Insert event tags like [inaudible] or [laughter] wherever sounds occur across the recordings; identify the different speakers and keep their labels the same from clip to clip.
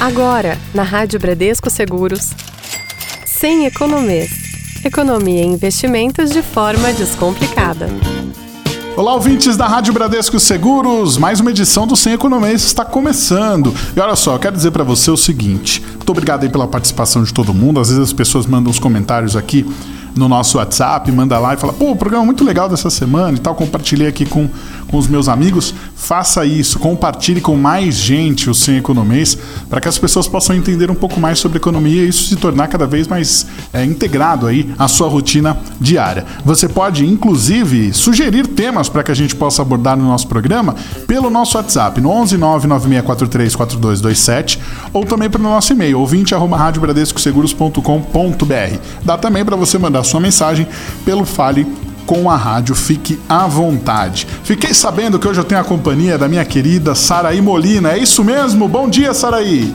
Speaker 1: Agora, na Rádio Bradesco Seguros. Sem economês. Economia e investimentos de forma descomplicada.
Speaker 2: Olá, ouvintes da Rádio Bradesco Seguros. Mais uma edição do Sem Economês está começando. E olha só, eu quero dizer para você o seguinte: muito obrigado aí pela participação de todo mundo. Às vezes as pessoas mandam os comentários aqui no nosso WhatsApp, manda lá e fala: pô, o programa é muito legal dessa semana e tal. Compartilhei aqui com, com os meus amigos. Faça isso, compartilhe com mais gente o Sem Economês para que as pessoas possam entender um pouco mais sobre economia e isso se tornar cada vez mais é, integrado aí à sua rotina diária. Você pode, inclusive, sugerir temas para que a gente possa abordar no nosso programa pelo nosso WhatsApp, no 11 996434227 ou também pelo nosso e-mail, ouvinte.radiobradescoseguros.com.br. Dá também para você mandar sua mensagem pelo Fale com a rádio. Fique à vontade. Fiquei sabendo que hoje eu tenho a companhia da minha querida Saraí Molina. É isso mesmo? Bom dia, Saraí.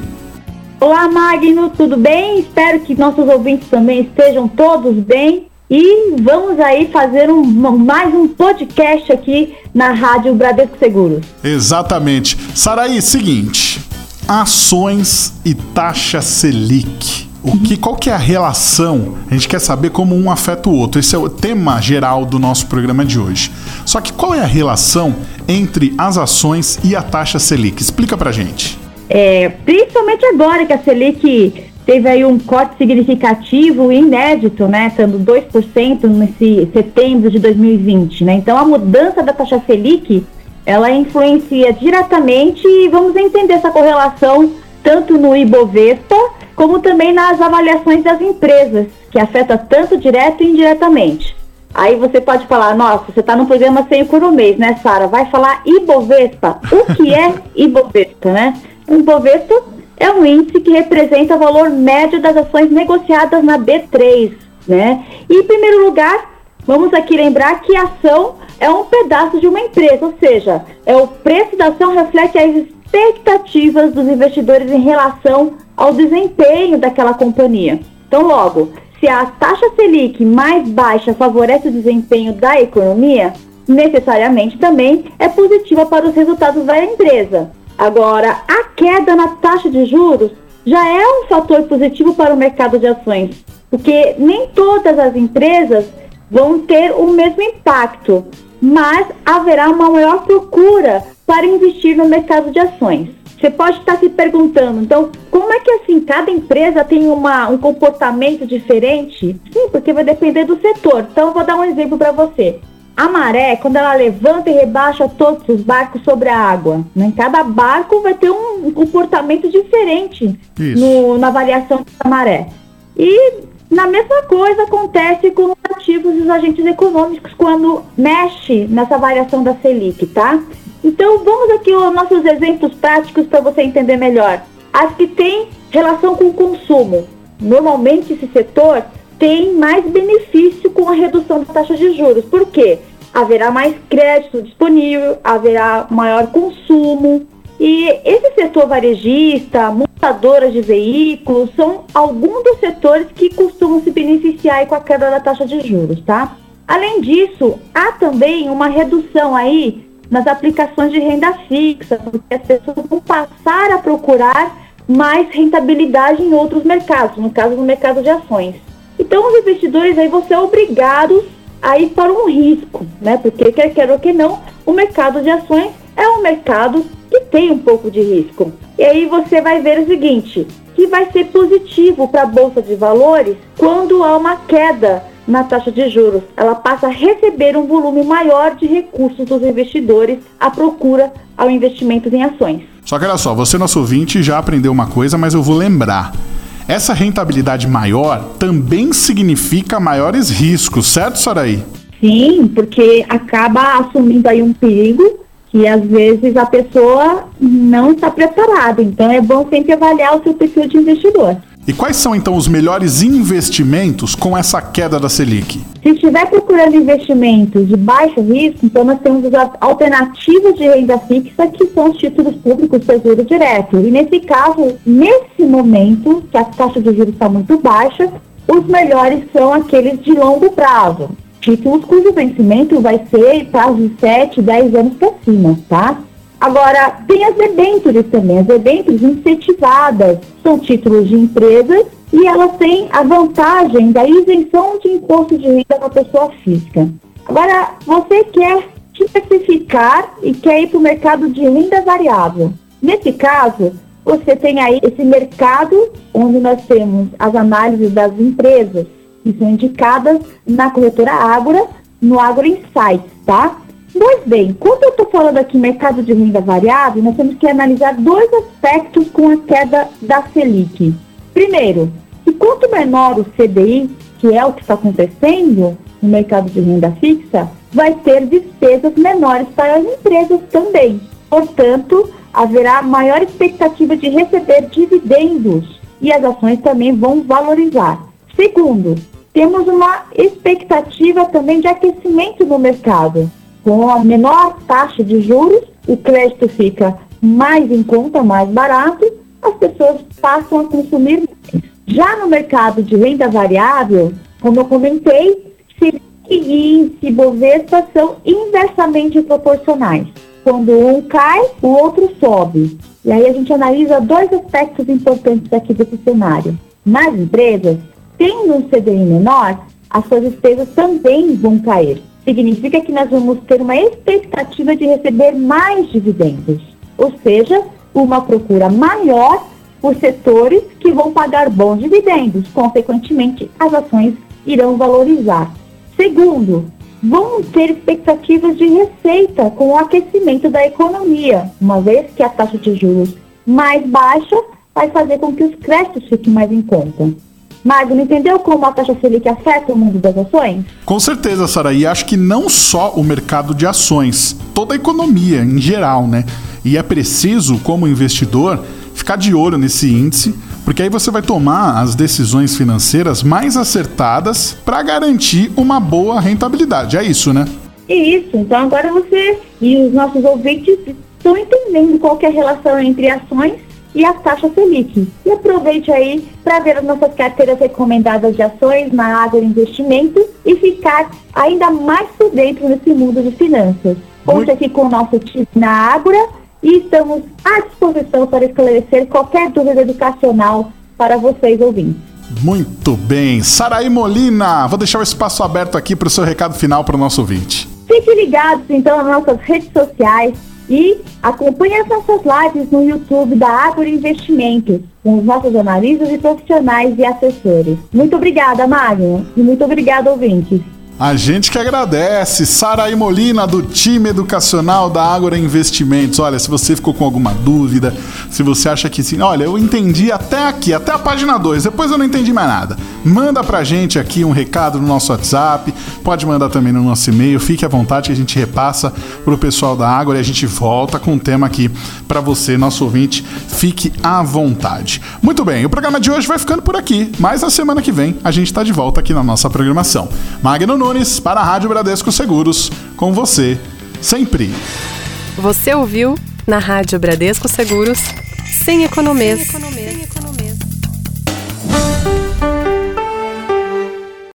Speaker 3: Olá, Magno, tudo bem? Espero que nossos ouvintes também estejam todos bem. E vamos aí fazer um, mais um podcast aqui na Rádio Bradesco Seguros.
Speaker 2: Exatamente. Saraí, seguinte: ações e taxa Selic. O que, qual que é a relação? A gente quer saber como um afeta o outro. Esse é o tema geral do nosso programa de hoje. Só que qual é a relação entre as ações e a taxa Selic? Explica pra gente.
Speaker 3: É, principalmente agora que a Selic teve aí um corte significativo e inédito, né, estando 2% nesse setembro de 2020, né? Então a mudança da taxa Selic, ela influencia diretamente e vamos entender essa correlação tanto no Ibovespa como também nas avaliações das empresas, que afeta tanto direto e indiretamente. Aí você pode falar, nossa, você está no programa sem economês, né, Sara? Vai falar Ibovespa. O que é [laughs] Ibovespa, né? O Ibovespa é um índice que representa o valor médio das ações negociadas na B3, né? E em primeiro lugar, vamos aqui lembrar que a ação é um pedaço de uma empresa, ou seja, é o preço da ação reflete expectativas dos investidores em relação ao desempenho daquela companhia. Então, logo, se a taxa Selic mais baixa favorece o desempenho da economia, necessariamente também é positiva para os resultados da empresa. Agora, a queda na taxa de juros já é um fator positivo para o mercado de ações, porque nem todas as empresas vão ter o mesmo impacto, mas haverá uma maior procura para investir no mercado de ações. Você pode estar se perguntando, então, como é que assim cada empresa tem uma, um comportamento diferente? Sim, porque vai depender do setor. Então, eu vou dar um exemplo para você. A maré, quando ela levanta e rebaixa todos os barcos sobre a água, né? cada barco vai ter um, comportamento diferente no, na variação da maré. E na mesma coisa acontece com os ativos e os agentes econômicos quando mexe nessa variação da Selic, tá? Então vamos aqui aos nossos exemplos práticos para você entender melhor. As que têm relação com o consumo. Normalmente esse setor tem mais benefício com a redução da taxa de juros. Por quê? Haverá mais crédito disponível, haverá maior consumo. E esse setor varejista, montadoras de veículos, são alguns dos setores que costumam se beneficiar com a queda da taxa de juros, tá? Além disso, há também uma redução aí nas aplicações de renda fixa, porque as pessoas vão passar a procurar mais rentabilidade em outros mercados, no caso do mercado de ações. Então, os investidores aí vão ser obrigados a ir para um risco, né? Porque quer queira ou que não, o mercado de ações é um mercado que tem um pouco de risco. E aí você vai ver o seguinte, que vai ser positivo para a bolsa de valores quando há uma queda na taxa de juros. Ela passa a receber um volume maior de recursos dos investidores à procura ao investimento em ações.
Speaker 2: Só que olha só, você nosso ouvinte já aprendeu uma coisa, mas eu vou lembrar. Essa rentabilidade maior também significa maiores riscos, certo, Saraí?
Speaker 3: Sim, porque acaba assumindo aí um perigo que às vezes a pessoa não está preparada. Então é bom sempre avaliar o seu perfil de investidor.
Speaker 2: E quais são então os melhores investimentos com essa queda da Selic?
Speaker 3: Se estiver procurando investimentos de baixo risco, então nós temos as alternativas de renda fixa, que são os títulos públicos Tesouro Direto. E nesse caso, nesse momento, que a taxa de juros está muito baixa, os melhores são aqueles de longo prazo. Títulos cujo vencimento vai ser prazo de 7, 10 anos para cima, tá? Agora, tem as debêntures também, as debêntures incentivadas, são títulos de empresas e elas têm a vantagem da isenção de imposto de renda para pessoa física. Agora, você quer diversificar e quer ir para o mercado de renda variável. Nesse caso, você tem aí esse mercado onde nós temos as análises das empresas que são indicadas na corretora Ágora, no Agro Insights, tá? Pois bem, quando eu estou falando aqui mercado de renda variável, nós temos que analisar dois aspectos com a queda da Selic. Primeiro, que quanto menor o CDI, que é o que está acontecendo no mercado de renda fixa, vai ter despesas menores para as empresas também. Portanto, haverá maior expectativa de receber dividendos e as ações também vão valorizar. Segundo, temos uma expectativa também de aquecimento no mercado. Com a menor taxa de juros, o crédito fica mais em conta, mais barato, as pessoas passam a consumir mais. Já no mercado de renda variável, como eu comentei, se e índice Bovespa são inversamente proporcionais. Quando um cai, o outro sobe. E aí a gente analisa dois aspectos importantes aqui desse cenário. Nas empresas, tendo um CDI menor, as suas despesas também vão cair. Significa que nós vamos ter uma expectativa de receber mais dividendos, ou seja, uma procura maior por setores que vão pagar bons dividendos. Consequentemente, as ações irão valorizar. Segundo, vão ter expectativas de receita com o aquecimento da economia, uma vez que a taxa de juros mais baixa vai fazer com que os créditos fiquem mais em conta. Magno, entendeu como a taxa Selic afeta o mundo das ações?
Speaker 2: Com certeza, Sara. E acho que não só o mercado de ações, toda a economia em geral, né? E é preciso, como investidor, ficar de olho nesse índice porque aí você vai tomar as decisões financeiras mais acertadas para garantir uma boa rentabilidade. É isso, né?
Speaker 3: Isso. Então agora você e os nossos ouvintes estão entendendo qual é a relação entre ações e a taxa Selic. E aproveite aí para ver as nossas carteiras recomendadas de ações na Investimento e ficar ainda mais por dentro nesse mundo de finanças. Conte aqui com o nosso time na Ágora e estamos à disposição para esclarecer qualquer dúvida educacional para vocês ouvintes.
Speaker 2: Muito bem. Saraí Molina, vou deixar o espaço aberto aqui para o seu recado final para o nosso ouvinte.
Speaker 3: Fiquem ligados então nas nossas redes sociais e acompanhe as nossas lives no YouTube da Agro Investimentos, com os nossos analistas e profissionais e assessores. Muito obrigada, Magno, e muito obrigada, ouvintes.
Speaker 2: A gente que agradece, Saraí Molina, do time educacional da Ágora Investimentos. Olha, se você ficou com alguma dúvida, se você acha que sim, olha, eu entendi até aqui, até a página 2, depois eu não entendi mais nada. Manda pra gente aqui um recado no nosso WhatsApp, pode mandar também no nosso e-mail, fique à vontade que a gente repassa pro pessoal da Ágora e a gente volta com um tema aqui para você, nosso ouvinte, fique à vontade. Muito bem, o programa de hoje vai ficando por aqui, mas na semana que vem a gente tá de volta aqui na nossa programação. Magno Nunes para a Rádio Bradesco Seguros, com você sempre.
Speaker 1: Você ouviu na Rádio Bradesco Seguros, sem economês. Sem economês.